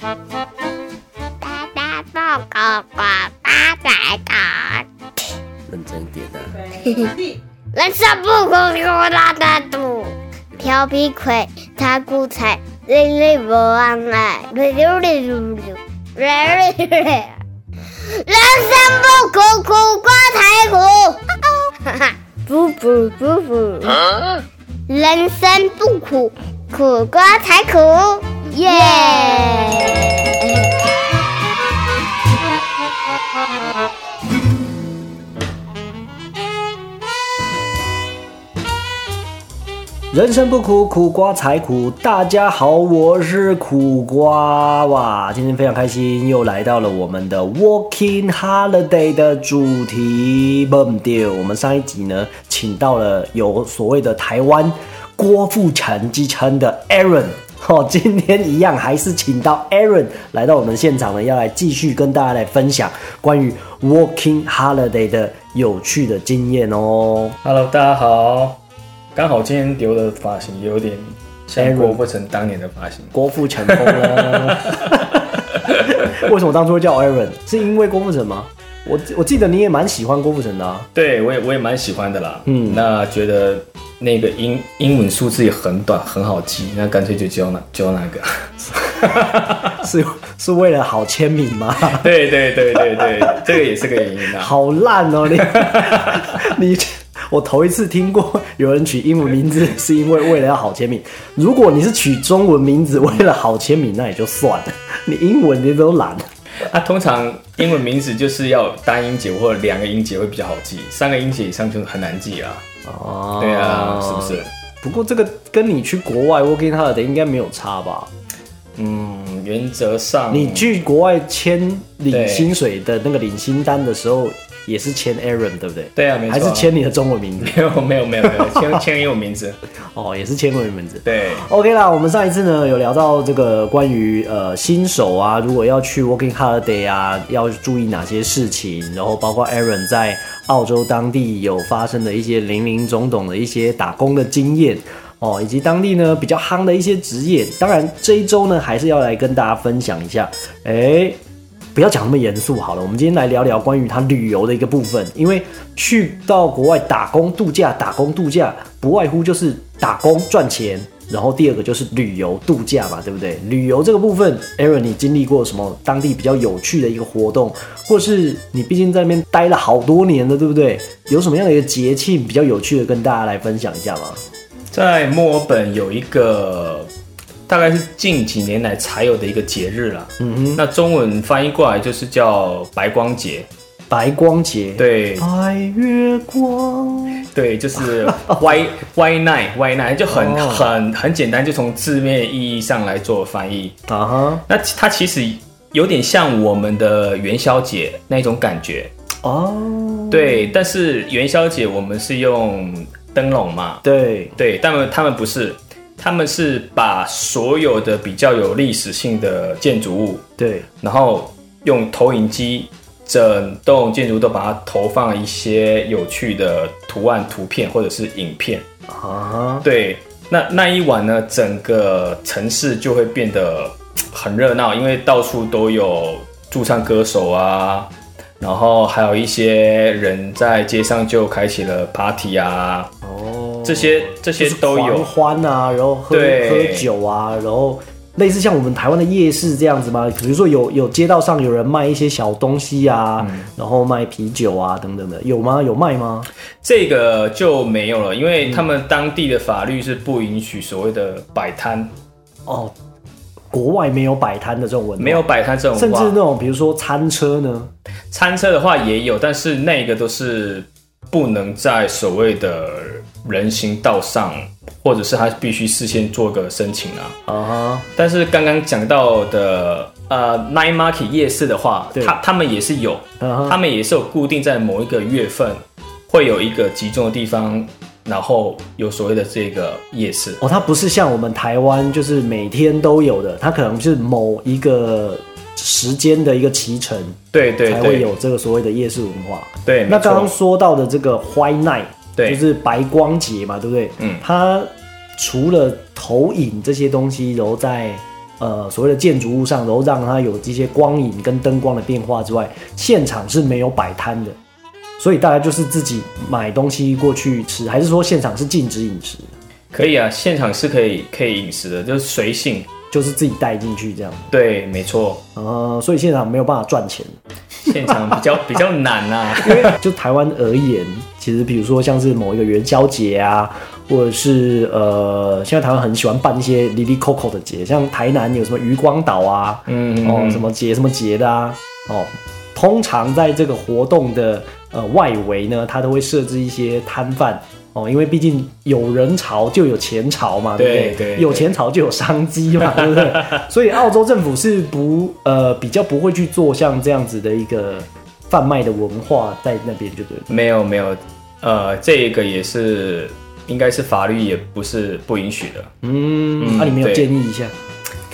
大大报告呱大仔大，认真一点啊！人生不苦苦大大肚，调皮鬼他骨彩，累累不忘爱，溜溜溜溜溜，溜溜溜。人生不苦苦瓜才苦，哈哈，不不不不，人生不苦苦瓜才苦，耶！人生不苦，苦瓜才苦。大家好，我是苦瓜哇！今天非常开心，又来到了我们的 Walking Holiday 的主题。不对，我们上一集呢，请到了有所谓的台湾郭富城之称的 Aaron。哦，今天一样还是请到 Aaron 来到我们现场呢，要来继续跟大家来分享关于 Working Holiday 的有趣的经验哦。Hello，大家好。刚好今天留的发型有点像郭富城当年的发型。郭富城风呢？为什么当初会叫 Aaron？是因为郭富城吗？我我记得你也蛮喜欢郭富城的啊。对，我也我也蛮喜欢的啦。嗯嗯，那觉得那个英英文数字也很短，很好记，那干脆就教那教那个。是是为了好签名吗？对对对对对，这个也是个原因啊。好烂哦、你你我头一次听过有人取英文名字是因为为了要好签名。如果你是取中文名字为了好签名，那也就算了。你英文你都懒。那、通常英文名字就是要单音节或者两个音节会比较好记，三个音节以上就很难记啊。哦对啊，是不是？？不过这个跟你去国外 working holiday 应该没有差吧？嗯，原则上你去国外签领薪水的那个领薪单的时候，也是签 Aaron 对不对？对啊，没错啊。还是签你的中文名字？没有没有没有没有签 签英文名字。哦，也是签英文名字。对，OK 啦，我们上一次呢有聊到这个关于呃新手啊，如果要去 working holiday 啊，要注意哪些事情，然后包括 Aaron 在澳洲当地有发生的一些零零总总的一些打工的经验哦，以及当地呢比较夯的一些职业。当然这一周呢还是要来跟大家分享一下，哎。不要讲那么严肃好了，我们今天来聊聊关于他旅游的一个部分。因为去到国外打工度假，打工度假不外乎就是打工赚钱，然后第二个就是旅游度假嘛，对不对？旅游这个部分，Aaron，你经历过什么当地比较有趣的一个活动，或是你毕竟在那边待了好多年了，对不对？有什么样的一个节庆比较有趣的跟大家来分享一下吗？在墨尔本有一个大概是近几年来才有的一个节日啦。嗯哼，那中文翻译过来就是叫白光节。白光节，，对。白月光，对，就是 White White Night White Night 就很、哦很很简单，就从字面意义上来做翻译。啊哈，那它其实有点像我们的元宵节那种感觉。哦，对，但是元宵节我们是用灯笼嘛，对，对，但们他们不是，他们是把所有的比较有历史性的建筑物，对，然后用投影机整栋建筑都把它投放一些有趣的图案、图片或者是影片。啊，对，那那一晚呢，整个城市就会变得很热闹，因为到处都有驻唱歌手啊，然后还有一些人在街上就开启了 party 啊，哦，这些这些都有狂。欢啊，然后喝喝酒啊，然后类似像我们台湾的夜市这样子吗？比如说有有街道上有人卖一些小东西啊，嗯然后卖啤酒啊等等的，有吗？有卖吗？这个就没有了，因为他们当地的法律是不允许所谓的摆摊，哦，国外没有摆摊的这种文化，没有摆摊这种甚至。那种比如说餐车呢，餐车的话也有，但是那个都是不能在所谓的人行道上，或者是他必须事先做个申请啊。啊哈，但是刚刚讲到的呃 night market 夜市的话，他他们也是有，他们也是有固定在某一个月份会有一个集中的地方，然后有所谓的这个夜市。哦，它不是像我们台湾就是每天都有的，它可能是某一个时间的一个骑程对对才会有这个所谓的夜市文化。对，那刚刚，说到的这个 White Night，对就是白光节嘛，对不对？嗯它除了投影这些东西，然后在呃所谓的建筑物上，然后让它有这些光影跟灯光的变化之外，现场是没有摆摊的，所以大家就是自己买东西过去吃，还是说现场是禁止饮食，可以啊，现场是可以可以饮食的，就是随性。就是自己带进去这样？对，没错。呃，所以现场没有办法赚钱，现场比较 比较难啊。因为就台湾而言，其实比如说像是某一个元宵节啊，或者是呃，现在台湾很喜欢办一些 Lily Coco 的节，像台南有什么渔光岛啊，嗯哦，什么节什么节的啊，哦，通常在这个活动的呃外围呢，它都会设置一些摊贩。哦，因为毕竟有人潮就有钱潮嘛，对不对？有钱潮就有商机嘛，对不对？所以澳洲政府是不呃比较不会去做像这样子的一个贩卖的文化在那边，就对。没有没有，呃，这个也是应该是法律也不是不允许的。嗯，那你没有建议一下？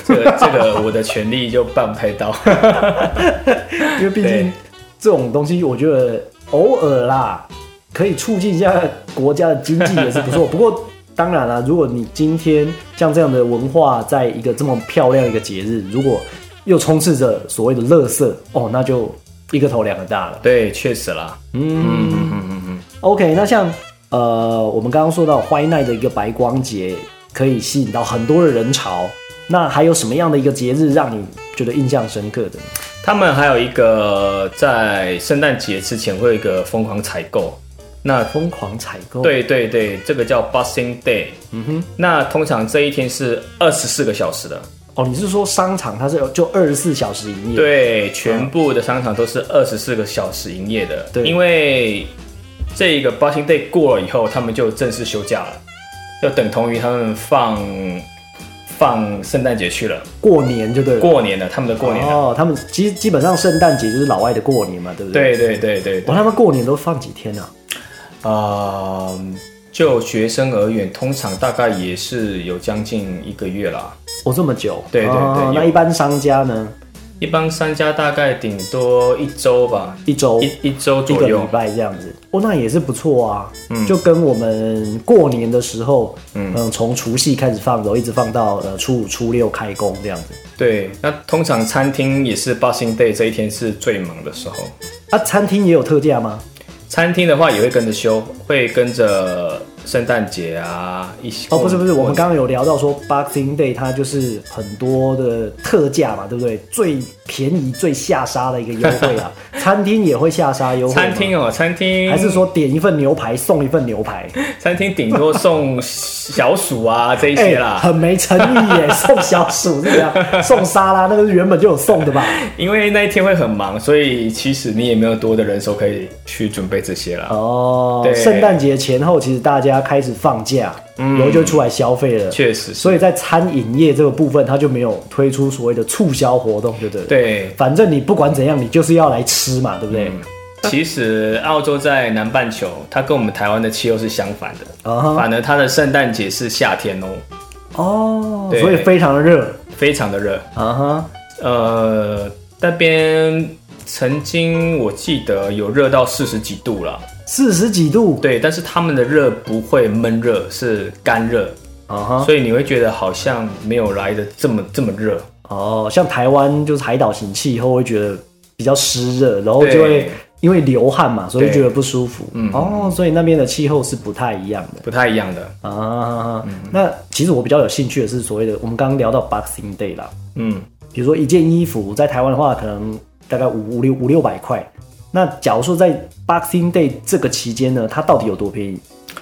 这个这个我的权利就办不太到，因为毕竟这种东西，我觉得偶尔啦。可以促进一下国家的经济也是不错。不过当然了，如果你今天像这样的文化，在一个这么漂亮一个节日，如果又充斥着所谓的乐色哦，那就一个头两个大了。对，确实啦。嗯嗯嗯嗯嗯。OK，那像呃，我们刚刚说到怀奈的一个白光节，可以吸引到很多的人潮。那还有什么样的一个节日让你觉得印象深刻的？他们还有一个在圣诞节之前会有一个疯狂采购。那疯狂采购，对对对，这个叫 Boxing Day。嗯哼，那通常这一天是二十四个小时的。哦，你是说商场它是就二十四小时营业？对，全部的商场都是二十四个小时营业的。对，因为这个 Boxing Day 过了以后，他们就正式休假了，就等同于他们放放圣诞节去了，过年就对，过年了，他们的过年哦，他们基基本上圣诞节就是老外的过年嘛，对不对？对对对对。哦，他们过年都放几天呢？啊，就学生而言，通常大概也是有将近一个月啦。哦，这么久？对对对。那一般商家呢？一般商家大概顶多一周吧，一周一一周一个礼拜这样子。哦，那也是不错啊。嗯，就跟我们过年的时候，嗯，从除夕开始放，然后一直放到呃初五、初六开工这样子。对，那通常餐厅也是 Boxing Day 这一天是最忙的时候。啊，餐厅也有特价吗？餐厅的话也会跟着休，会跟着圣诞节啊一些。哦，不是不是，我们刚刚有聊到说 Boxing Day 它就是很多的特价嘛，对不对？最便宜、最下杀的一个优惠啊。餐厅也会下杀优惠。餐厅哦，餐厅还是说点一份牛排送一份牛排？餐厅顶多送小鼠啊 这一些啦，很没诚意耶，送小鼠是这样，送沙拉那个是原本就有送的吧？因为那一天会很忙，所以其实你也没有多的人手可以去准备这些了。哦，对，圣诞节前后其实大家开始放假。然后就出来消费了，确实，所以在餐饮业这个部分，它就没有推出所谓的促销活动，对不对？对，反正你不管怎样，你就是要来吃嘛，对不对？其实澳洲在南半球，它跟我们台湾的气候是相反的，反而它的圣诞节是夏天哦。哦，所以非常的热，非常的热。啊哈，呃，那边曾经我记得有热到四十几度了。四十几度，对，但是他们的热不会闷热，是干热。啊，所以你会觉得好像没有来的这么这么热。哦。像台湾就是海岛型气候，会觉得比较湿热，然后就会因为流汗嘛，所以觉得不舒服。嗯。哦，所以那边的气候是不太一样的，不太一样的。啊。那其实我比较有兴趣的是所谓的我们刚刚聊到 Boxing Day 啦，嗯，比如说一件衣服在台湾的话，可能大概五五六五六百块。那假如说在 Boxing Day 这个期间呢，它到底有多便宜？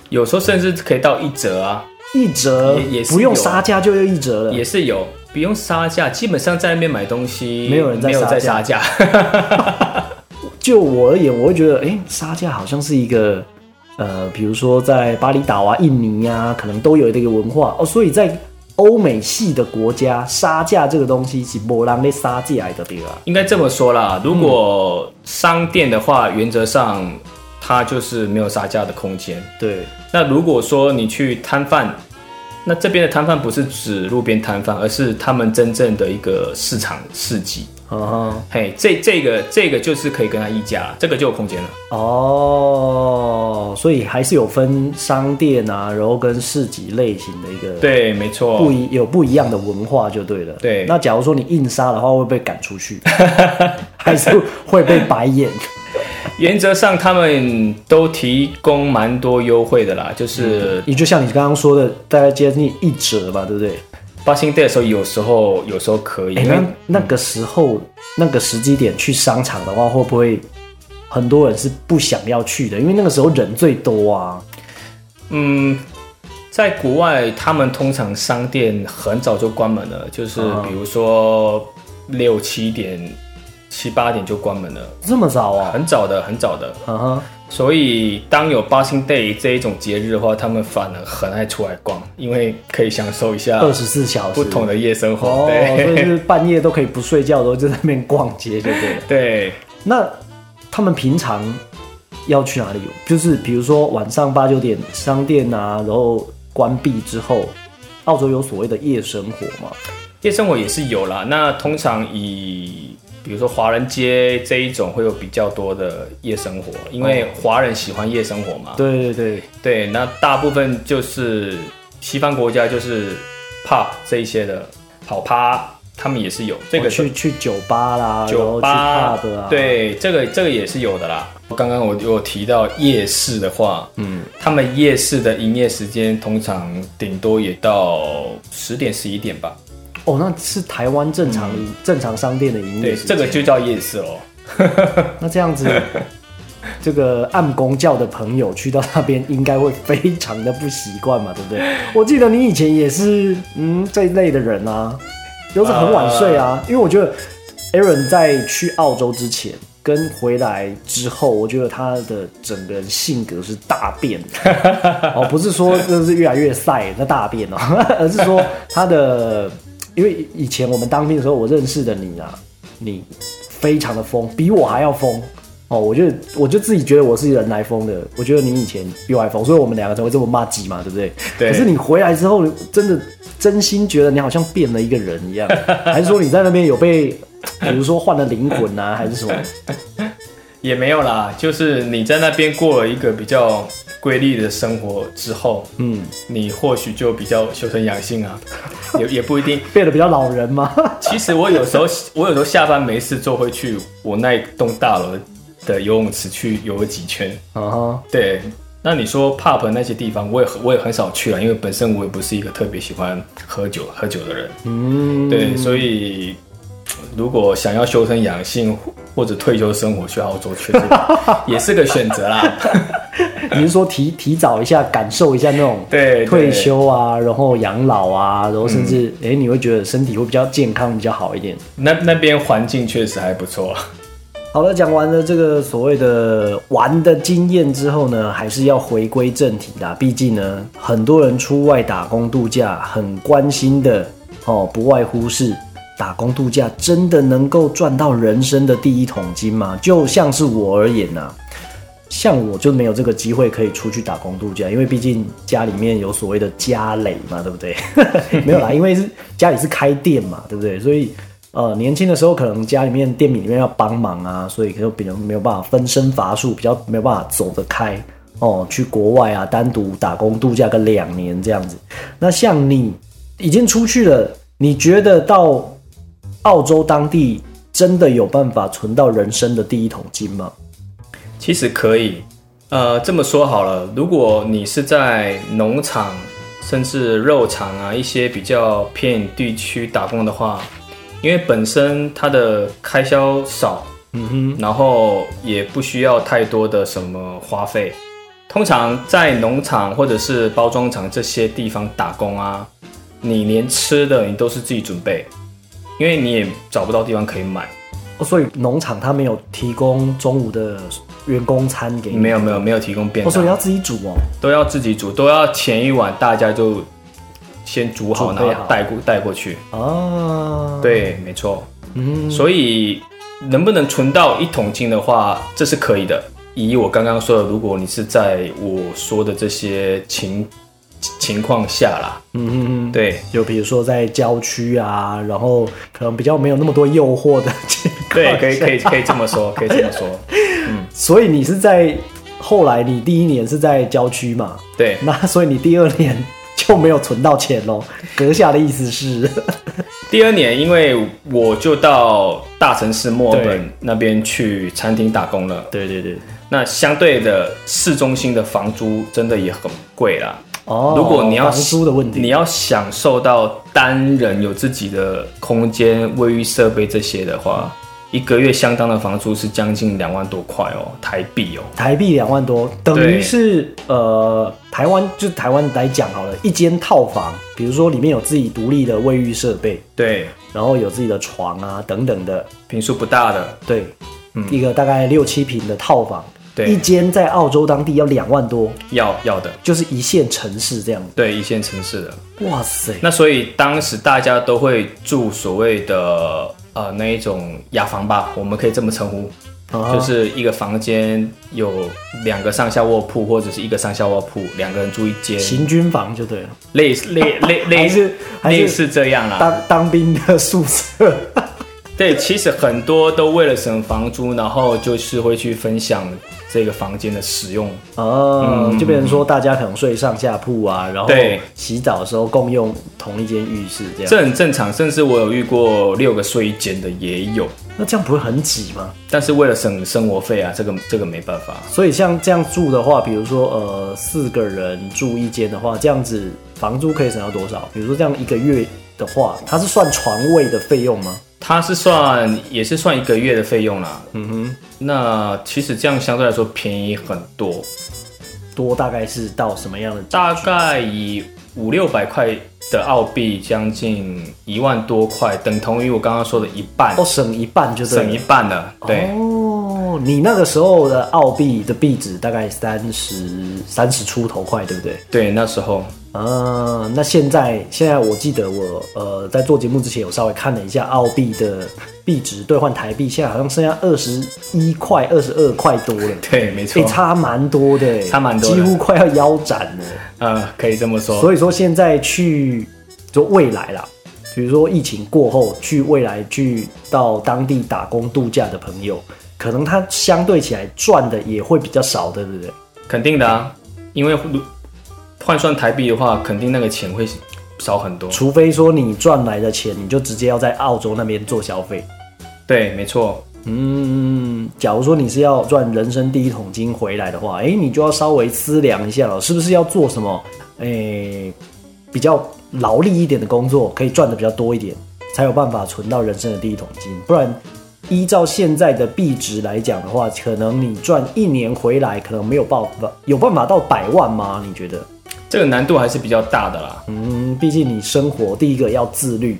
有时候甚至可以到一折啊，一折也不用杀价就要一折了，也是有不用杀价，基本上在那边买东西没有人在杀价。就我而言，我会觉得，哎，杀价好像是一个呃，比如说在巴厘岛啊、印尼啊，可能都有这个文化哦，所以在。欧美系的国家杀价这个东西是波浪的杀价来的，对吧？应该这么说啦。如果商店的话，原则上它就是没有杀价的空间。对。那如果说你去摊贩那这边的摊贩不是指路边摊贩，而是他们真正的一个市场市集。嗯哼，嘿，这这个这个就是可以跟他议价，这个就有空间了。哦，所以还是有分商店啊，然后跟市集类型的一个对，没错，不一有不一样的文化就对了。对那假如说你硬杀的话，会被赶出去，还是会被白眼？原则上他们都提供蛮多优惠的啦，就是你就像你刚刚说的，大概接近一折吧，对不对？八星 day 的时候，有时候有时候可以，哎、因为那那个时候那个时机点去商场的话，会不会很多人是不想要去的？因为那个时候人最多啊。嗯，在国外他们通常商店很早就关门了，就是嗯比如说六七点、七八点就关门了，这么早啊？很早的，很早的。嗯哼，所以当有八星 day 这一种节日的话，他们反而很爱出来逛，因为可以享受一下二十四小时不同的夜生活。哦，所以对是半夜都可以不睡觉然后就在那边逛街，就对了。对，那他们平常要去哪里？就是比如说晚上八九点商店啊，然后关闭之后，澳洲有所谓的夜生活吗？夜生活也是有啦。那通常以比如说华人街这一种会有比较多的夜生活，因为华人喜欢夜生活嘛。对对对，对，那大部分就是西方国家就是 pub 这一些的跑趴，他们也是有这个我去去酒吧啦，酒吧对，这个这个也是有的啦。刚刚我有提到夜市的话，嗯，他们夜市的营业时间通常顶多也到十点十一点吧。哦，那是台湾正常、正常商店的营业时间这个就叫夜市哦。那这样子，这个按公教的朋友去到那边，应该会非常的不习惯嘛，对不对？我记得你以前也是，嗯，这一类的人啊，都是很晚睡啊。因为我觉得 Aaron 在去澳洲之前跟回来之后，我觉得他的整个人性格是大变的。哦，不是说就是越来越晒那大变哦，而是说他的，因为以前我们当兵的时候，我认识的你啊，你非常的疯，比我还要疯。哦，我就我就自己觉得我是人来疯的，我觉得你以前比我还疯，所以我们两个才会这么骂鸡嘛，对不对？对可是你回来之后，真的真心觉得你好像变了一个人一样，还是说你在那边有被，比如说换了灵魂啊，还是什么？也没有啦，就是你在那边过了一个比较规律的生活之后，嗯，你或许就比较修身养性啊，也也不一定。变得比较老人吗？其实我有时候我有时候下班没事做会去我那一栋大楼的游泳池去游个几圈。啊哈，对，那你说 pub 那些地方，我也很我也很少去了，因为本身我也不是一个特别喜欢喝酒喝酒的人。嗯，对，所以如果想要修身养性或者退休生活，去澳洲确实也是个选择啦。你是说提提早一下感受一下那种对，退休啊，然后养老啊，然后甚至哎、诶你会觉得身体会比较健康，比较好一点。那那边环境确实还不错。好了，讲完了这个所谓的玩的经验之后呢，还是要回归正题的。毕竟呢，很多人出外打工度假，很关心的哦，不外乎是打工度假真的能够赚到人生的第一桶金吗？就像是我而言呐、啊像我就没有这个机会可以出去打工度假，因为毕竟家里面有所谓的家累嘛，对不对？没有啦，因为是家里是开店嘛，对不对？所以呃，年轻的时候可能家里面店里面要帮忙啊，所以就比较没有办法分身乏术，比较没有办法走得开哦。去国外啊，单独打工度假个两年这样子。那像你已经出去了，你觉得到澳洲当地真的有办法存到人生的第一桶金吗？其实可以，呃，这么说好了，如果你是在农场甚至肉场啊一些比较偏远地区打工的话，因为本身它的开销少，嗯哼，然后也不需要太多的什么花费。通常在农场或者是包装厂这些地方打工啊，你连吃的你都是自己准备，因为你也找不到地方可以买。哦所以农场它没有提供中午的员工餐给你，没有没有没有提供便哦，所以你要，自己煮哦。都要自己煮，都要前一晚大家就先煮好，准备好然后带过带过去。哦，，对，没错。嗯，所以能不能存到一桶金的话，这是可以的。以我刚刚说的，如果你是在我说的这些情情况下啦。嗯嗯嗯，对就比如说在郊区啊，然后可能比较没有那么多诱惑的对，可以可以可以这么说，可以这么说。所以你是在后来你第一年是在郊区嘛？对，那所以你第二年就没有存到钱喽？阁下的意思是？第二年因为我就到大城市墨尔本那边去餐厅打工了，对对对，那相对的市中心的房租真的也很贵啦。哦，如果你要房租的问题，你要享受到单人有自己的空间、卫浴设备这些的话，一个月相当的房租是将近两万多块哦，台币哦。台币两万多，等于是呃台湾就台湾来讲好了，一间套房，比如说里面有自己独立的卫浴设备，对，然后有自己的床啊等等的，平数不大的，对，一个大概六七平的套房，一间在澳洲当地要两万多，要要的，就是一线城市这样。对，一线城市的。哇塞，那所以当时大家都会住所谓的呃那一种雅房吧，我们可以这么称呼，啊就是一个房间有两个上下卧铺，或者是一个上下卧铺，两个人住一间，行军房就对了，类似类类 类似还是类似这样啦。当当兵的宿舍。对，其实很多都为了省房租，然后就是会去分享这个房间的使用。哦，就变成说大家可能睡上下铺啊，然后洗澡的时候共用同一间浴室这样。这很正常，甚至我有遇过六个睡一间的也有，那这样不会很挤吗？但是为了省生活费啊，这个这个没办法。所以像这样住的话，比如说呃四个人住一间的话，这样子房租可以省到多少？比如说这样一个月的话，它是算床位的费用吗？它是算也是算一个月的费用啦。嗯哼，那其实这样相对来说便宜很多，多大概是到什么样的？大概以五六百块的澳币，将近一万多块，等同于我刚刚说的一半哦，，省一半就对了省一半了。对，哦，你那个时候的澳币的币值大概三十三十出头块，对不对？对，那时候啊，那现在现在我记得我呃在做节目之前有稍微看了一下澳币的币值兑换台币，现在好像剩下二十一块、二十二块多了，对，没错哎、，差蛮多的，差蛮多几乎快要腰斩了。呃，可以这么说。所以说现在去就未来啦，比如说疫情过后去未来去到当地打工度假的朋友，可能他相对起来赚的也会比较少，对不对？肯定的啊，因为如换算台币的话，肯定那个钱会少很多。除非说你赚来的钱，你就直接要在澳洲那边做消费。对，没错，嗯，假如说你是要赚人生第一桶金回来的话，哎、你就要稍微思量一下了，是不是要做什么，哎、比较劳力一点的工作，可以赚的比较多一点，才有办法存到人生的第一桶金。不然，依照现在的币值来讲的话，可能你赚一年回来，可能没有办法，有办法到百万吗？你觉得？这个难度还是比较大的啦。嗯，毕竟你生活第一个要自律，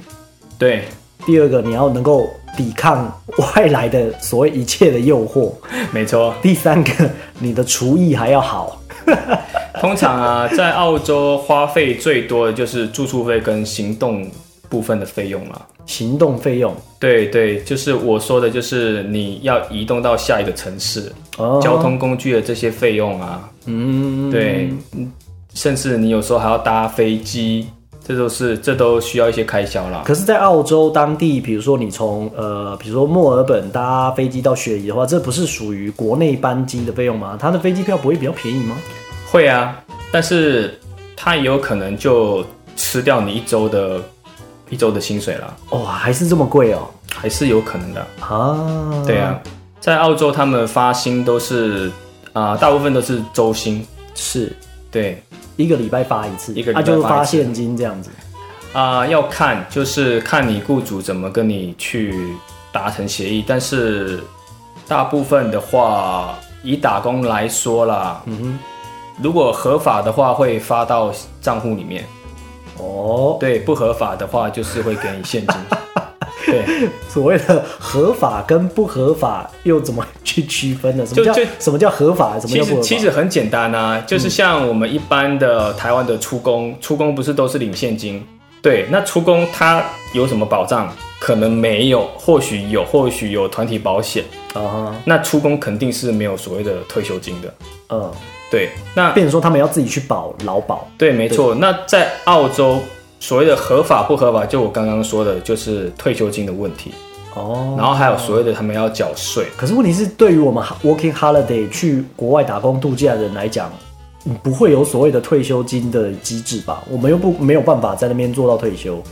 对，第二个你要能够抵抗外来的所谓一切的诱惑。没错。第三个，你的厨艺还要好。通常啊，在澳洲花费最多的就是住宿费跟行动部分的费用啦。行动费用，对对，就是我说的，就是你要移动到下一个城市，哦交通工具的这些费用啊，嗯，对，嗯甚至你有时候还要搭飞机，这都是这都需要一些开销啦。可是，在澳洲当地，比如说你从呃，比如说墨尔本搭飞机到雪梨的话，这不是属于国内班机的费用吗？它的飞机票不会比较便宜吗？会啊，但是它也有可能就吃掉你一周的一周的薪水了，哇、还是这么贵哦。还是有可能的。啊，对啊，，在澳洲他们发薪都是啊、大部分都是周薪。是对一个礼拜发一次，一个礼拜啊，就发现金这样子。啊、要看就是看你雇主怎么跟你去达成协议，但是大部分的话，以打工来说啦，嗯哼，如果合法的话会发到账户里面，哦，对，不合法的话就是会给你现金。对，所谓的合法跟不合法又怎么去区分呢？什么叫什么叫合法？什么其实叫不合法？其实很简单啊，就是像我们一般的台湾的出工，出工不是都是领现金？对，那出工他有什么保障？可能没有，或许有，或许有团体保险。啊哈，那出工肯定是没有所谓的退休金的。嗯，对，那变成说他们要自己去保劳保。对，没错。那在澳洲，所谓的合法不合法，就我刚刚说的，就是退休金的问题。哦，然后还有所谓的他们要缴税。可是问题是，对于我们 working holiday 去国外打工度假的人来讲，你不会有所谓的退休金的机制吧？我们又不没有办法在那边做到退休。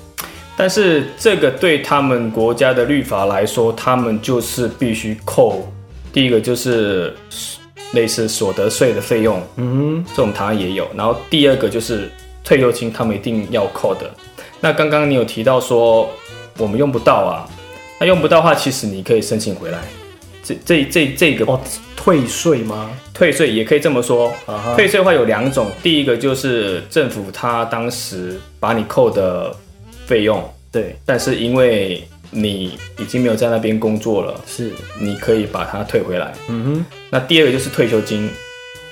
但是这个对他们国家的律法来说，他们就是必须扣。第一个就是类似所得税的费用，嗯这种台湾也有。然后第二个就是退休金，他们一定要扣的。那刚刚你有提到说我们用不到啊，那用不到的话，其实你可以申请回来。这这这这个，哦，退税吗？退税也可以这么说，退税的话有两种，第一个就是政府他当时把你扣的费用，对，但是因为你已经没有在那边工作了，是，你可以把它退回来。嗯哼那第二个就是退休金，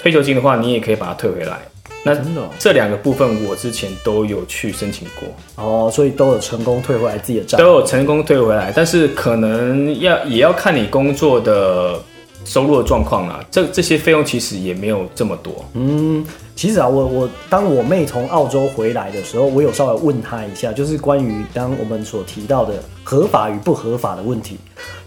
退休金的话你也可以把它退回来。那，真的哦这两个部分我之前都有去申请过，哦，所以都有成功退回来自己的账都。有成功退回来，但是可能要也要看你工作的收入的状况啊。这这些费用其实也没有这么多。嗯，其实啊，我我当我妹从澳洲回来的时候，我有稍微问她一下，就是关于当我们所提到的合法与不合法的问题。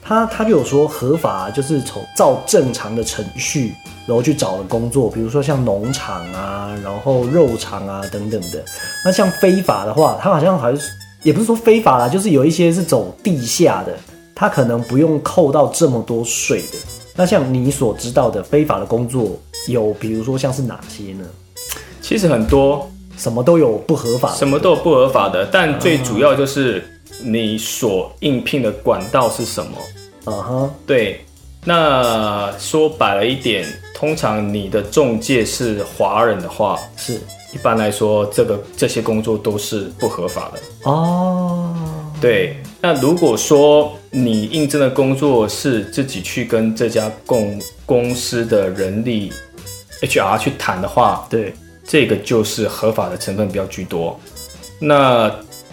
她她就有说，合法就是从照正常的程序，然后去找了工作，比如说像农场啊，然后肉场啊等等的。那像非法的话，他好像还是也不是说非法啦，就是有一些是走地下的，他可能不用扣到这么多税的。那像你所知道的非法的工作，有比如说像是哪些呢？其实很多什么都有不合法的，什么都有不合法的，但最主要就是你所应聘的管道是什么。嗯哼，对，那说白了一点，通常你的中介是华人的话，是一般来说，这个这些工作都是不合法的。哦，对，那如果说你应征的工作是自己去跟这家公公司的人力 HR 去谈的话，对，这个就是合法的成分比较居多。那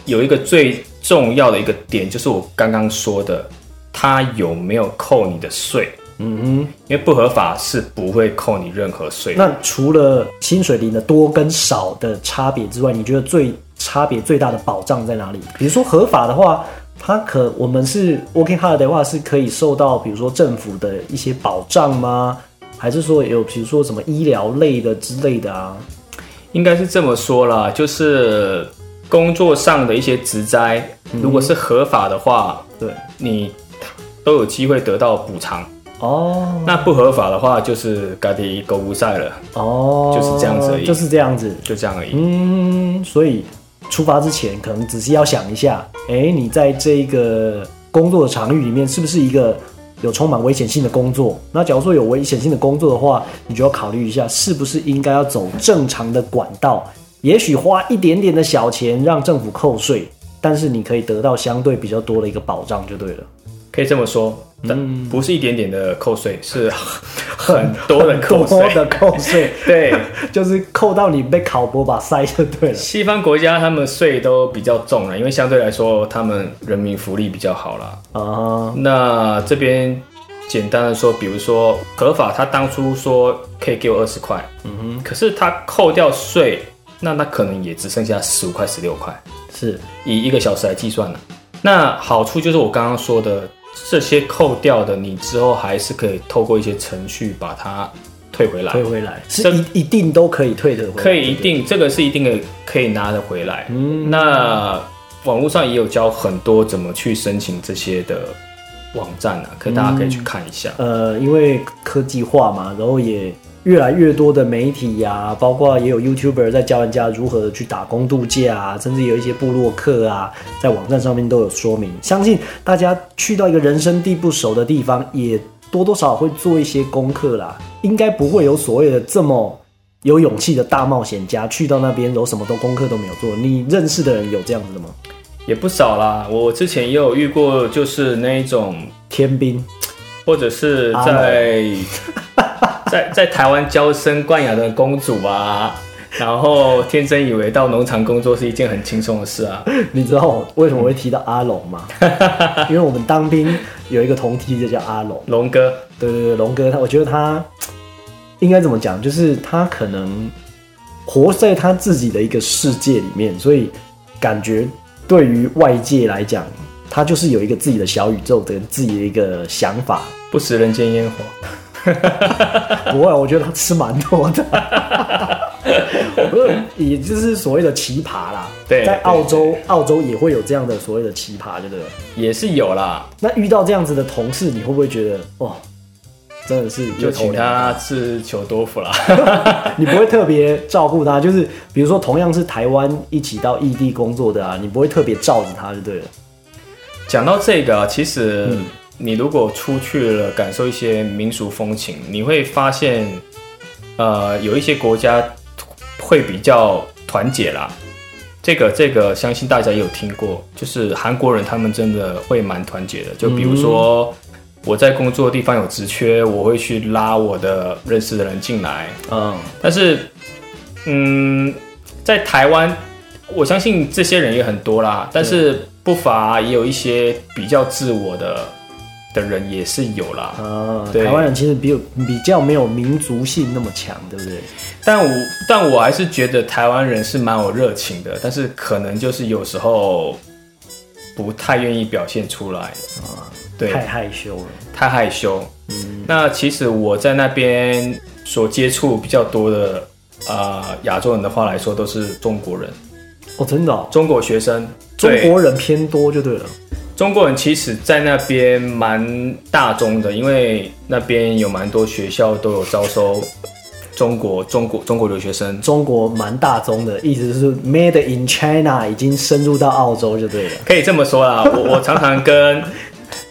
有一个最重要的一个点，就是我刚刚说的，他有没有扣你的税？嗯哼因为不合法是不会扣你任何税。。那除了薪水领的多跟少的差别之外，你觉得最差别最大的保障在哪里？比如说合法的话，它可我们是 working hard 的话，是可以受到比如说政府的一些保障吗？还是说有比如说什么医疗类的之类的啊？应该是这么说啦，就是工作上的一些职灾，如果是合法的话，对，你都有机会得到补偿。哦那不合法的话，就是该地狗不赛了，哦，就是这样子而已就是这样子。就这样而已。嗯，所以出发之前，可能只是要想一下，哎、你在这个工作的场域里面，是不是一个有充满危险性的工作？那假如说有危险性的工作的话，你就要考虑一下，是不是应该要走正常的管道，也许花一点点的小钱让政府扣税，但是你可以得到相对比较多的一个保障，就对了。可以这么说，但不是一点点的扣税，是很多的扣。的扣税，对，就是扣到你被考博把塞就对了。西方国家他们税都比较重了，因为相对来说他们人民福利比较好啦。啊、那这边简单的说，比如说合法，他当初说可以给我二十块，嗯哼，可是他扣掉税，那那可能也只剩下十五块、十六块，是。以一个小时来计算的。那好处就是我刚刚说的，这些扣掉的，你之后还是可以透过一些程序把它退回来。退，回来，是这一一定都可以退的回来，可以一定这个是一定的可以拿得回来。嗯。那网络上也有教很多怎么去申请这些的网站啊，可以大家可以去看一下。呃，因为科技化嘛，然后也越来越多的媒体呀、包括也有 YouTuber 在教人家如何去打工度假啊，甚至有一些部落客啊，在网站上面都有说明。相信大家去到一个人生地不熟的地方，也多多少少会做一些功课啦，应该不会有所谓的这么。有勇气的大冒险家去到那边，有什么都功课都没有做。你认识的人有这样子的吗？也不少啦，我之前也有遇过，就是那一种，天兵或者是在在在台湾娇生惯养的公主啊，然后天真以为到农场工作是一件很轻松的事啊。你知道我为什么会提到阿龙吗？因为我们当兵有一个同梯就叫阿龙，龙哥，对对对，龙哥他，我觉得他 应该怎么讲？就是他可能活在他自己的一个世界里面，所以感觉对于外界来讲，他就是有一个自己的小宇宙跟自己的一个想法。不食人间烟火。不会，我觉得他吃蛮多的。不是，也就是所谓的奇葩啦。对在澳洲，澳洲也会有这样的所谓的奇葩，对不对？也是有啦，那遇到这样子的同事，你会不会觉得哇，真的是就请他吃球多福啦。你不会特别照顾他，就是比如说同样是台湾一起到异地工作的啊，你不会特别罩着他就对了。讲到这个啊，其实嗯你如果出去了，感受一些民俗风情，你会发现，呃，有一些国家会比较团结啦。这个这个，相信大家也有听过，就是韩国人他们真的会蛮团结的。就比如说，我在工作的地方有职缺，我会去拉我的认识的人进来，嗯，但是，嗯，在台湾，我相信这些人也很多啦，但是不乏也有一些比较自我的的人也是有啦。啊，对台湾人其实比有比较没有民族性那么强，对不对？但我但我还是觉得台湾人是蛮有热情的，但是可能就是有时候不太愿意表现出来啊，对，太害羞了。太害羞。嗯，那其实我在那边所接触比较多的啊亚、洲人的话来说，都是中国人，哦，真的、哦，中国学生，中对国人偏多就对了。中国人其实，在那边蛮大众的，因为那边有蛮多学校都有招收中国中国中国留学生。中国蛮大宗的，意思是 Made in China 已经深入到澳洲就对了。可以这么说啦，我我常常跟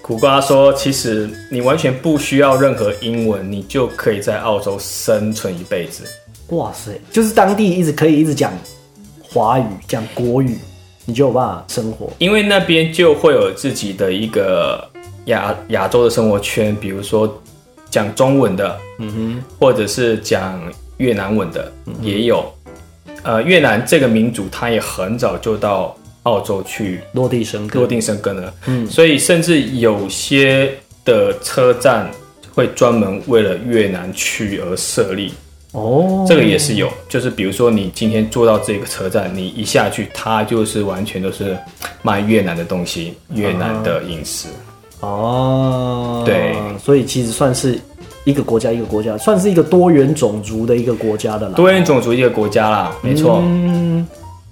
苦瓜说，其实你完全不需要任何英文，你就可以在澳洲生存一辈子。哇塞，就是当地一直可以一直讲华语、讲国语，你就有办法生活。因为那边就会有自己的一个亚亚洲的生活圈，比如说讲中文的，嗯哼，或者是讲越南文的，也有。呃，越南这个民族，他也很早就到澳洲去落地生根，落地生根了，嗯，所以甚至有些的车站会专门为了越南区而设立。哦，这个也是有，就是比如说你今天坐到这个车站，你一下去，它就是完全都是卖越南的东西，越南的饮食。哦，对，所以其实算是一个国家一个国家，算是一个多元种族的一个国家的啦。多元种族一个国家啦，没错。嗯，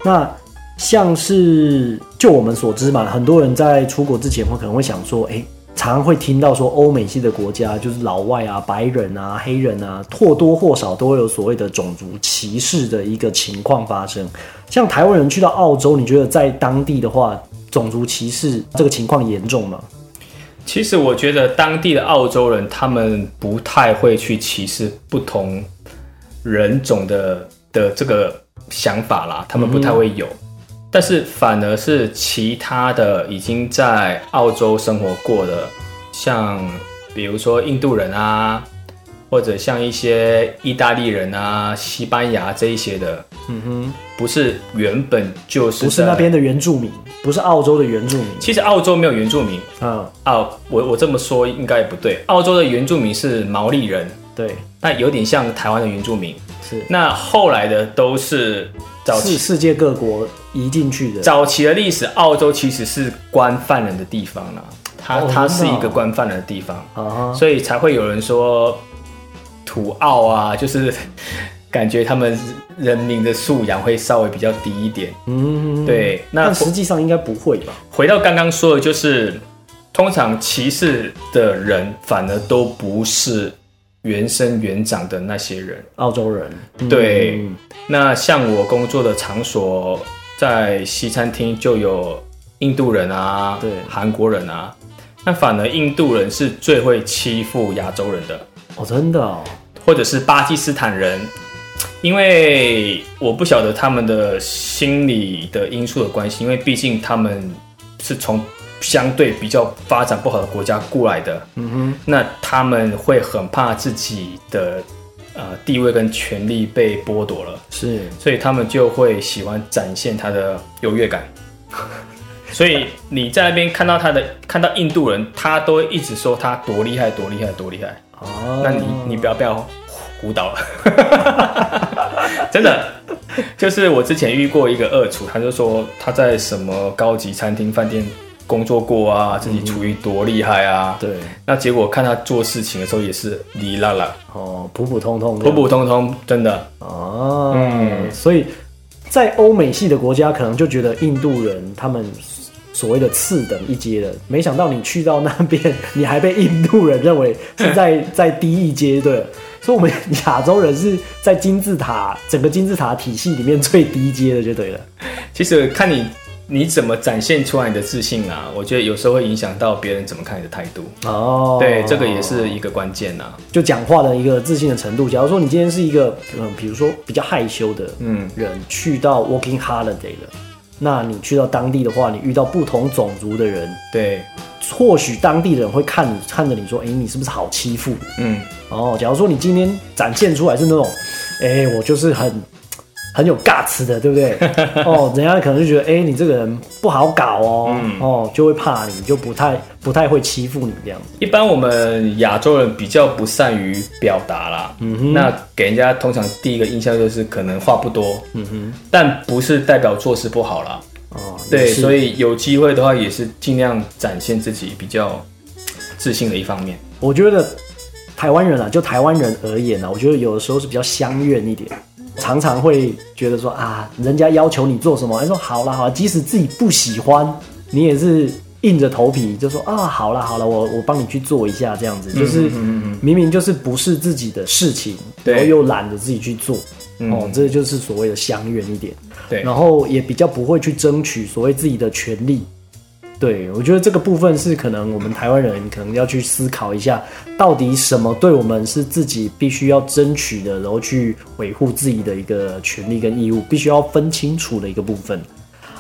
那像是就我们所知嘛，很多人在出国之前会可能会想说，哎、常常会听到说欧美系的国家，就是老外啊、白人啊、黑人啊，或多或少都会有所谓的种族歧视的一个情况发生。像台湾人去到澳洲，你觉得在当地的话，种族歧视这个情况严重吗？其实我觉得当地的澳洲人，他们不太会去歧视不同人种的的这个想法啦，他们不太会有。但是反而是其他的已经在澳洲生活过的，像比如说印度人啊，或者像一些意大利人啊、西班牙这一些的，嗯哼，不是原本就是不是那边的原住民，不是澳洲的原住民，其实澳洲没有原住民，啊，啊，我我这么说应该也不对。澳洲的原住民是毛利人，对，那有点像台湾的原住民。是。那后来的都是早是期世界各国移进去的。早期的历史，澳洲其实是关犯人的地方啦，它、哦它是一个关犯人的地方，啊，所以才会有人说土澳啊，就是感觉他们人民的素养会稍微比较低一点。嗯，对，那但实际上应该不会吧？回到刚刚说的，就是通常歧视的人反而都不是原生原长的那些人。澳洲人，嗯对，那像我工作的场所，在西餐厅就有印度人啊，对。韩国人啊，那反而印度人是最会欺负亚洲人的，哦，真的哦，或者是巴基斯坦人。因为我不晓得他们的心理的因素的关系，因为毕竟他们是从相对比较发展不好的国家过来的，嗯哼，那他们会很怕自己的呃地位跟权力被剥夺了，是所以他们就会喜欢展现他的优越感。所以你在那边看到他的看到印度人，他都会一直说他多厉害多厉害多厉害。哦，那你你不要不要孤岛了，真的。就是我之前遇过一个二厨，他就说他在什么高级餐厅、饭店工作过啊，自己厨艺多厉害啊。对，那结果看他做事情的时候也是哩啦啦，哦，普普通通的，普普通通，真的。哦，嗯所以在欧美系的国家，可能就觉得印度人他们所谓的次等一阶的，没想到你去到那边，你还被印度人认为是在 在低一阶，对了。所以我们亚洲人是在金字塔整个金字塔体系里面最低阶的，就对了。其实看你你怎么展现出来你的自信啊，我觉得有时候会影响到别人怎么看你的态度。哦，对，这个也是一个关键呐。就讲话的一个自信的程度。假如说你今天是一个嗯，比如说比较害羞的嗯人，去到 working holiday 了，那你去到当地的话，你遇到不同种族的人，对，或许当地人会看你看着你说，哎、你是不是好欺负？嗯，哦，假如说你今天展现出来是那种，哎、我就是很很有 guts 的，对不对？哦，人家可能就觉得，哎、你这个人不好搞哦，嗯哦，就会怕你，就不太不太会欺负你这样子。一般我们亚洲人比较不善于表达啦，嗯哼，那给人家通常第一个印象就是可能话不多，嗯哼，但不是代表做事不好啦。哦，对，所以以有机会的话，也是尽量展现自己比较自信的一方面。我觉得台湾人啊，就台湾人而言啊，我觉得有的时候是比较相怨一点，常常会觉得说啊，人家要求你做什么，哎说好了好啦，即使自己不喜欢，你也是硬着头皮就说啊，好了好了，我我帮你去做一下这样子，就是明明就是不是自己的事情，对然后又懒得自己去做，哦，这就是所谓的相怨一点。对，然后也比较不会去争取所谓自己的权利。对我觉得这个部分是可能我们台湾人可能要去思考一下，到底什么对我们是自己必须要争取的，然后去维护自己的一个权利跟义务，必须要分清楚的一个部分。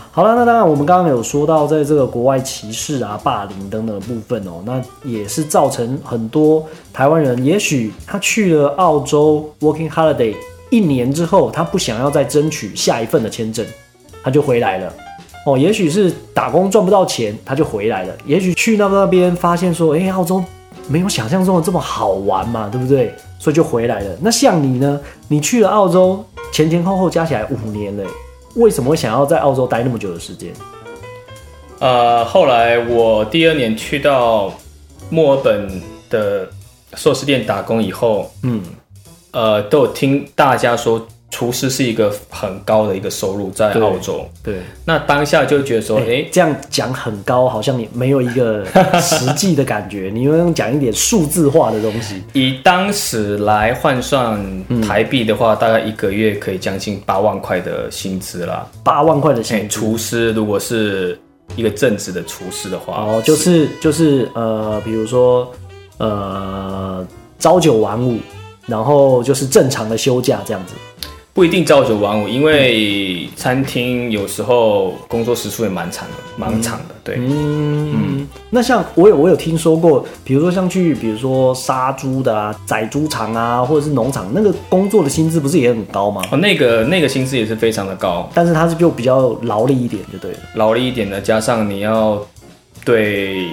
好了，那当然我们刚刚有说到，在这个国外歧视啊、霸凌等等的部分哦，那也是造成很多台湾人，也许他去了澳洲 working holiday 一年之后，他不想要再争取下一份的签证，他就回来了。哦，也许是打工赚不到钱，他就回来了；也许去到那边发现说，哎、澳洲没有想象中的这么好玩嘛，对不对？所以就回来了。那像你呢？你去了澳洲，前前后后加起来五年了，为什么会想要在澳洲待那么久的时间？呃，后来我第二年去到墨尔本的寿司店打工以后，嗯，呃，都有听大家说，厨师是一个很高的一个收入在澳洲。对，那当下就觉得说，哎、这样讲很高，好像你没有一个实际的感觉，你用讲一点数字化的东西。以当时来换算台币的话，大概一个月可以将近八万块的薪资啦。八万块的哎、薪资，厨师如果是一个正职的厨师的话，哦，就是就是呃，比如说呃，朝九晚五，然后就是正常的休假这样子。不一定朝九晚五，因为餐厅有时候工作时数也蛮长的，蛮长的。对，嗯，那像我有我有听说过，比如说像去比如说杀猪的啊、宰猪场啊，或者是农场，那个工作的薪资不是也很高吗？哦，那个那个薪资也是非常的高，但是它是就比较劳力一点就对了，劳力一点的，加上你要对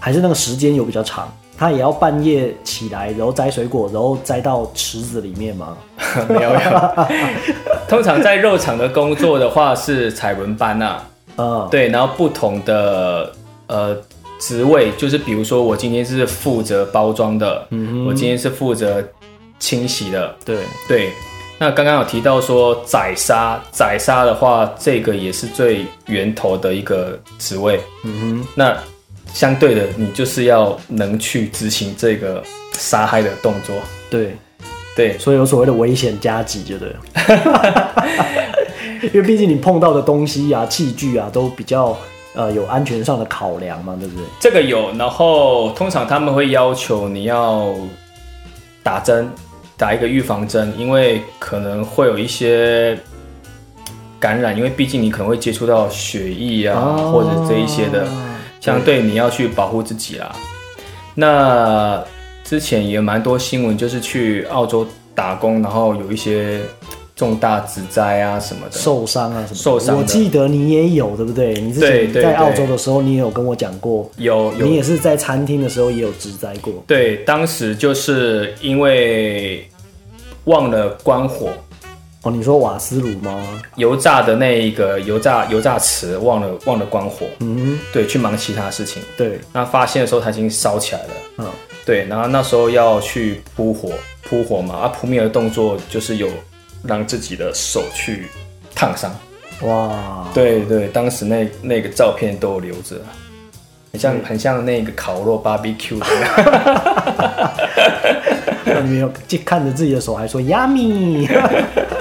还是那个时间有比较长，它也要半夜起来，然后摘水果，然后摘到池子里面吗？没 有没有。通常在肉厂的工作的话是彩轮班呐、嗯，对，然后不同的呃职位，就是比如说我今天是负责包装的，我今天是负责清洗的，对，对。那刚刚有提到说宰杀，宰杀的话，这个也是最源头的一个职位。嗯哼，那相对的，你就是要能去执行这个杀害的动作。对，对，所以有所谓的危险加急，就对了。因为毕竟你碰到的东西啊、器具啊，都比较呃有安全上的考量嘛，对不对？这个有。然后通常他们会要求你要打针，打一个预防针，因为可能会有一些感染，因为毕竟你可能会接触到血液啊，哦或者这一些的，相对你要去保护自己啦。那之前也蛮多新闻，就是去澳洲打工，然后有一些重大职灾啊什么的。受伤啊什么的受伤我记得你也有，对不对？你之前在澳洲的时候，你也有跟我讲过，有有你也是在餐厅的时候也有职灾过。对，当时就是因为忘了关火，哦，你说瓦斯炉吗？油炸的那一个油炸油炸池忘了忘了关火，嗯，对，去忙其他事情。对，那发现的时候它已经烧起来了，嗯，对，然后那时候要去扑火扑火嘛，啊，扑灭的动作就是有让自己的手去烫伤。哇，对对，当时那那个照片都留着，很像很像那个烤肉 barbecue 的。那 你没有就看着自己的手还说 yummy，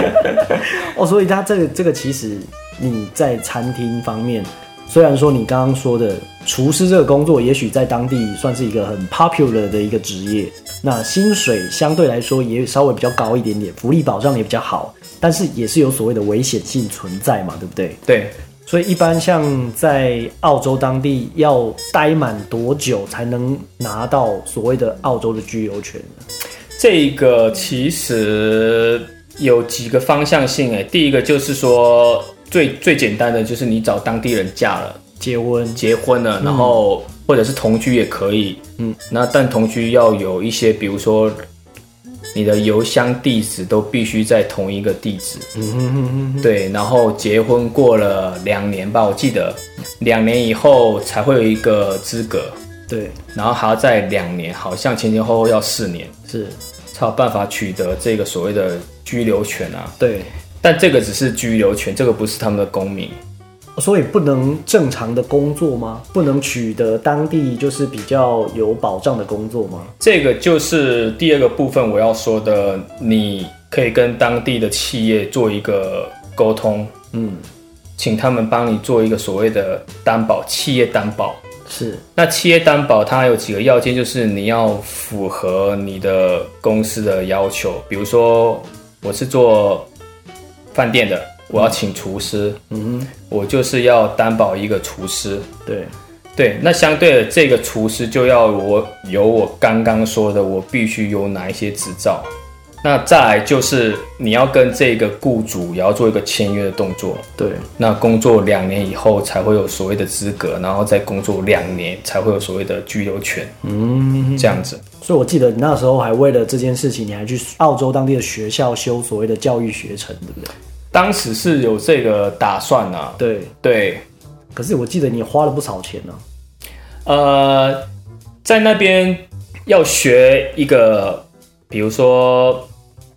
哦，所以他这个这个其实你在餐厅方面，虽然说你刚刚说的厨师这个工作，也许在当地算是一个很 popular 的一个职业，那薪水相对来说也稍微比较高一点点，福利保障也比较好，但是也是有所谓的危险性存在嘛，对不对？对，所以一般像在澳洲当地要待满多久才能拿到所谓的澳洲的居留权呢？这个其实有几个方向性哎，第一个就是说最最简单的就是你找当地人嫁了。结婚结婚了，然后或者是同居也可以，嗯，那但同居要有一些，比如说你的邮箱地址都必须在同一个地址，嗯哼哼哼，对，然后结婚过了两年吧，我记得两年以后才会有一个资格，对，然后还要再两年，好像前前后后要四年，是才有办法取得这个所谓的居留权啊，对，但这个只是居留权，这个不是他们的公民。所以不能正常的工作吗？不能取得当地就是比较有保障的工作吗？这个就是第二个部分我要说的，你可以跟当地的企业做一个沟通，嗯，请他们帮你做一个所谓的担保，企业担保。是，那企业担保它有几个要件，就是你要符合你的公司的要求，比如说我是做饭店的。我要请厨师，嗯，我就是要担保一个厨师，对，对，那相对的这个厨师就要我有我刚刚说的，我必须有哪一些执照，那再来就是你要跟这个雇主也要做一个签约的动作，对，那工作两年以后才会有所谓的资格，然后再工作两年才会有所谓的居留权，嗯，这样子。所以我记得你那时候还为了这件事情，你还去澳洲当地的学校修所谓的教育学程，对不对？当时是有这个打算啊，对对，可是我记得你花了不少钱呢。呃，在那边要学一个，比如说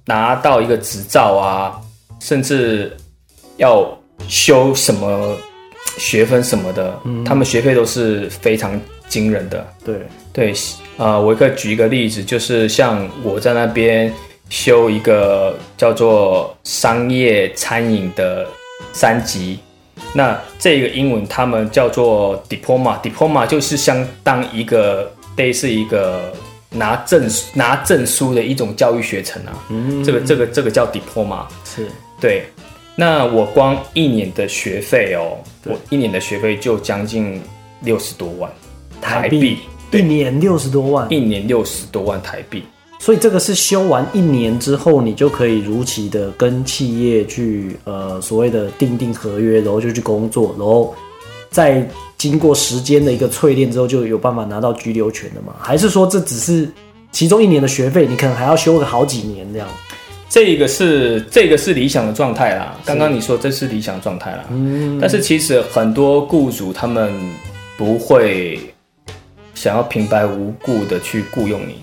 拿到一个执照啊，甚至要修什么学分什么的，他们学费都是非常惊人的。对对，呃，我可以举一个例子，就是像我在那边。修一个叫做商业餐饮的三级，那这个英文他们叫做 diploma，diploma 就是相当一个类似一个拿证拿证书的一种教育学程啊。嗯，这个这个这个叫 diploma，是。对。那我光一年的学费哦，我一年的学费就将近六十多万台币，一年六十多万，一年六十多万台币。所以这个是修完一年之后，你就可以如期的跟企业去呃所谓的订定合约，然后就去工作，然后在经过时间的一个淬炼之后，就有办法拿到居留权的嘛？还是说这只是其中一年的学费，你可能还要修个好几年这样？这个是这个是理想的状态啦。刚刚你说这是理想状态啦，嗯，但是其实很多雇主他们不会想要平白无故的去雇佣你，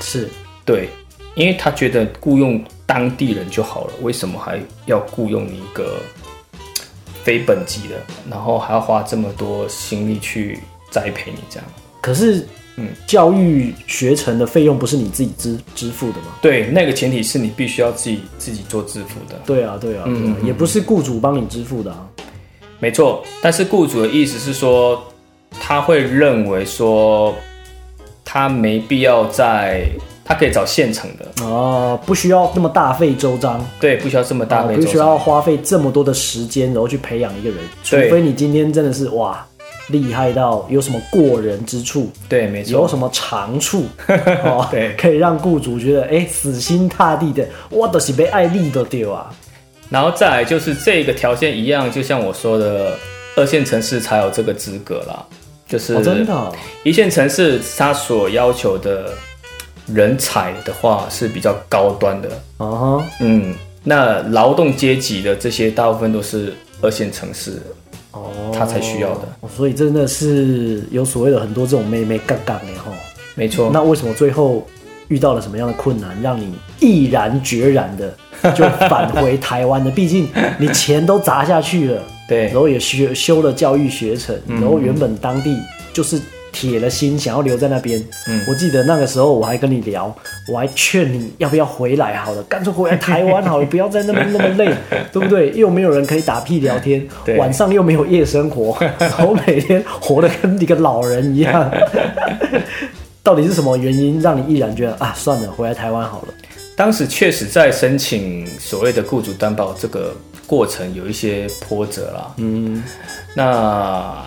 是。对，因为他觉得雇佣当地人就好了，为什么还要雇佣你一个非本籍的，然后还要花这么多心力去栽培你这样？可是，嗯，教育学成的费用不是你自己支支付的吗？对，那个前提是你必须要自己自己做支付的。对啊，对啊，嗯，也不是雇主帮你支付的啊。没错，但是雇主的意思是说，他会认为说，他没必要在。他可以找现成的哦，不需要那么大费周章。对，不需要这么大费，不需要花费这么多的时间，然后去培养一个人。除非你今天真的是哇，厉害到有什么过人之处。对，没错。有什么长处？哦，对，可以让雇主觉得哎，死心塌地的，我都是被爱立的丢啊。然后再来就是这个条件一样，就像我说的，二线城市才有这个资格啦。就是真的，一线城市他所要求的。人才的话是比较高端的，啊哈，嗯，那劳动阶级的这些大部分都是二线城市，哦，他才需要的，哦所以真的是有所谓的很多这种妹妹杠杠的吼。没错。那为什么最后遇到了什么样的困难，让你毅然决然的 就返回台湾呢？毕竟你钱都砸下去了，对然后也学修了教育学程，嗯然后原本当地就是铁了心想要留在那边。嗯我记得那个时候我还跟你聊，我还劝你要不要回来好了，干脆回来台湾好了，不要在那边那么累，对不对？又没有人可以打屁聊天，晚上又没有夜生活，然后每天活得跟一个老人一样。到底是什么原因让你毅然觉得啊，算了，回来台湾好了？当时确实在申请所谓的雇主担保这个过程有一些波折啦。嗯，那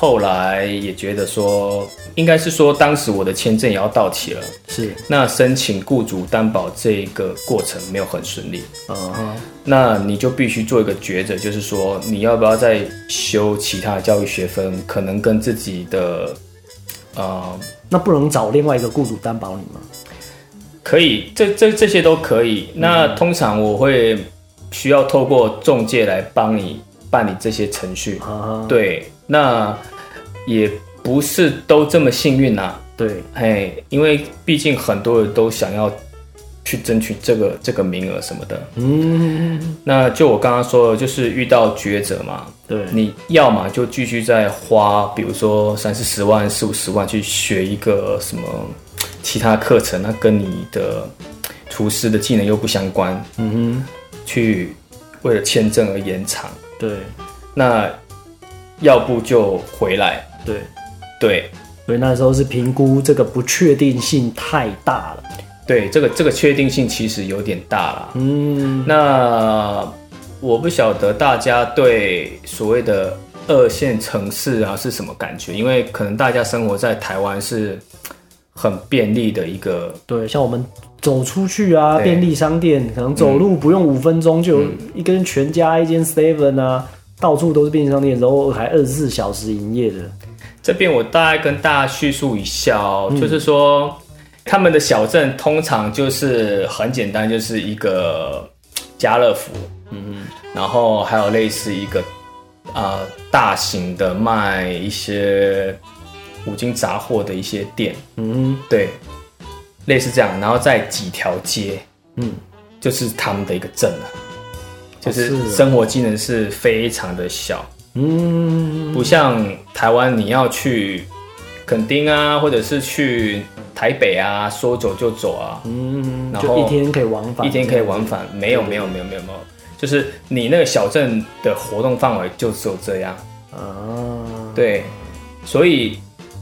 后来也觉得说，应该是说当时我的签证也要到期了，是，那申请雇主担保这个过程没有很顺利，嗯哼，那你就必须做一个抉择，就是说你要不要再修其他的教育学分，可能跟自己的呃那不能找另外一个雇主担保你吗？可以，这这这些都可以。那通常我会需要透过中介来帮你办理这些程序。对，那也不是都这么幸运呐、对，嘿，因为毕竟很多人都想要去争取这个这个名额什么的。嗯，那就我刚刚说的，就是遇到抉择嘛，对，你要么就继续再花，比如说三四十万、四五十万去学一个什么其他课程，那跟你的厨师的技能又不相关，嗯哼。去为了签证而延长。哼，对，那要不就回来，对，对。所以那时候是评估这个不确定性太大了。对，这个这个确定性其实有点大了。嗯，那我不晓得大家对所谓的二线城市啊是什么感觉，因为可能大家生活在台湾是很便利的一个，对，像我们走出去啊，便利商店可能走路不用五分钟就有一根全家、一间 Seven 啊，到处都是便利商店，然后还二十四小时营业的。这边我大概跟大家叙述一下哦，就是说他们的小镇通常就是很简单，就是一个家乐福，嗯然后还有类似一个呃大型的卖一些五金杂货的一些店，嗯对，类似这样，然后在几条街，嗯，就是他们的一个镇了，就是生活机能是非常的小。嗯，不像台湾，你要去垦丁啊，或者是去台北啊，说走就走啊，嗯，然后就一天可以往返，一天可以往返。没有，没有，没有，没有，没有，就是你那个小镇的活动范围就只有这样。啊，对，所以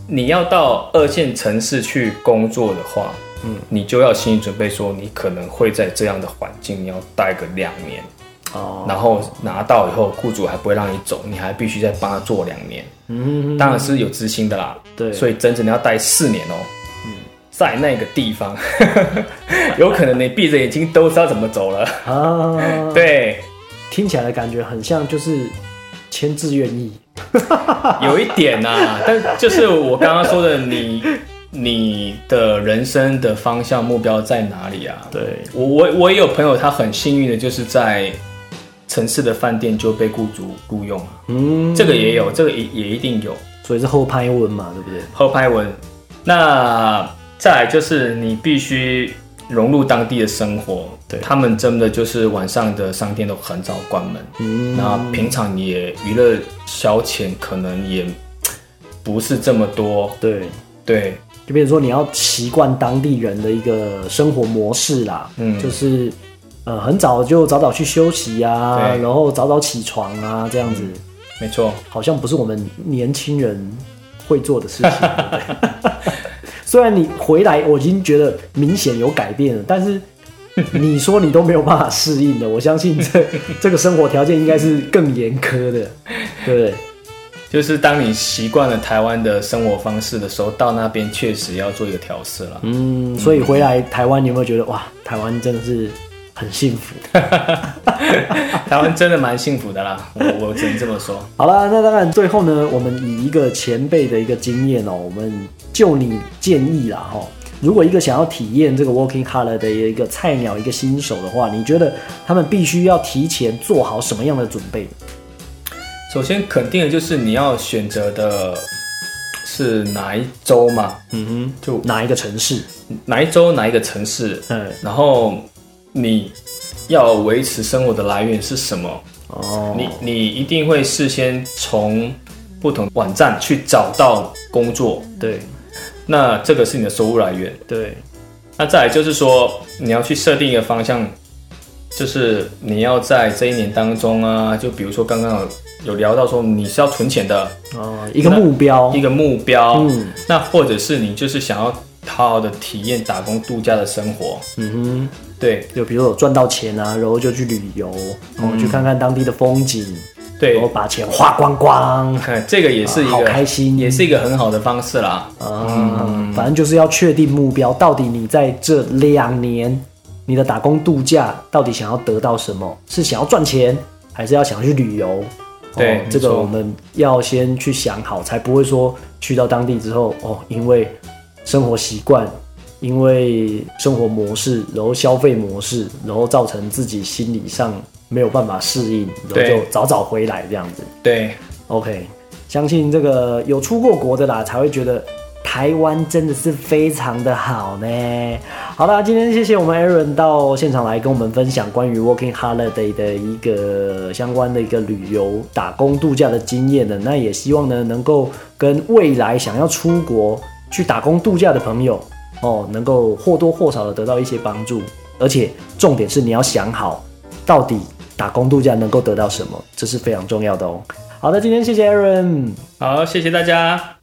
你要到二线城市去工作的话，嗯，你就要心理准备说，你可能会在这样的环境，你要待个两年，哦，然后拿到以后，雇主还不会让你走，你还必须再帮他做两年。嗯，当然是有资薪的啦。对所以整整要待四年哦。在那个地方，有可能你闭着眼睛都知道怎么走了。啊，，对，听起来的感觉很像就是签字愿意，有一点呐、但就是我刚刚说的，你你的人生的方向目标在哪里啊？对，我我我也有朋友，他很幸运的就是在城市的饭店就被雇主雇佣了，嗯，这个也有，这个也也一定有。所以是后拍文嘛，对不对？后拍文。那再来就是你必须融入当地的生活，对。他们真的就是晚上的商店都很早关门，嗯，那平常也娱乐消遣可能也不是这么多，对，对，就比如说你要习惯当地人的一个生活模式啦，嗯。就是呃很早就早早去休息啊，对然后早早起床啊，这样子，没错，好像不是我们年轻人会做的事情。对不对 虽然你回来，我已经觉得明显有改变了，但是你说你都没有办法适应的，我相信这这个生活条件应该是更严苛的，对不对？就是当你习惯了台湾的生活方式的时候，到那边确实要做一个调试了。嗯，所以回来台湾，你有没有觉得哇，台湾真的是很幸福？台湾真的蛮幸福的啦，我我只能这么说。好啦，那当然最后呢，我们以一个前辈的一个经验哦，我们就你建议啦哈，如果一个想要体验这个 Working Holiday 的一个菜鸟、一个新手的话，你觉得他们必须要提前做好什么样的准备？首先肯定的就是你要选择的是哪一州嘛，嗯哼，就哪一个城市？哪一州哪一个城市，嗯，然后你要维持生活的来源是什么？哦，你你一定会事先从不同网站去找到工作，对。那这个是你的收入来源。对，那再来就是说，你要去设定一个方向，就是你要在这一年当中啊，就比如说刚刚有有聊到说你是要存钱的。哦，一个目标。一，个目标，嗯。那或者是你就是想要好好的体验打工度假的生活，嗯对，就比如说有赚到钱啊，然后就去旅游，哦，去看看当地的风景，对。然后，把钱花光光，看这个也是一好个开心。也是一个很好的方式啦。嗯，反正就是要确定目标，到底你在这两年你的打工度假到底想要得到什么？是想要赚钱，还是要想要去旅游？对哦这个我们要先去想好，才不会说去到当地之后，哦，因为生活习惯，因为生活模式，然后消费模式，然后造成自己心理上没有办法适应，然后就早早回来这样子。对，OK，相信这个有出过国的啦，才会觉得台湾真的是非常的好呢。好啦，今天谢谢我们 Aaron 到现场来跟我们分享关于 Working Holiday 的一个相关的一个旅游打工度假的经验的。那也希望呢，能够跟未来想要出国去打工度假的朋友哦，能够或多或少的得到一些帮助。而且重点是你要想好，到底打工度假能够得到什么，这是非常重要的哦。好的，今天谢谢 Aaron。好，谢谢大家。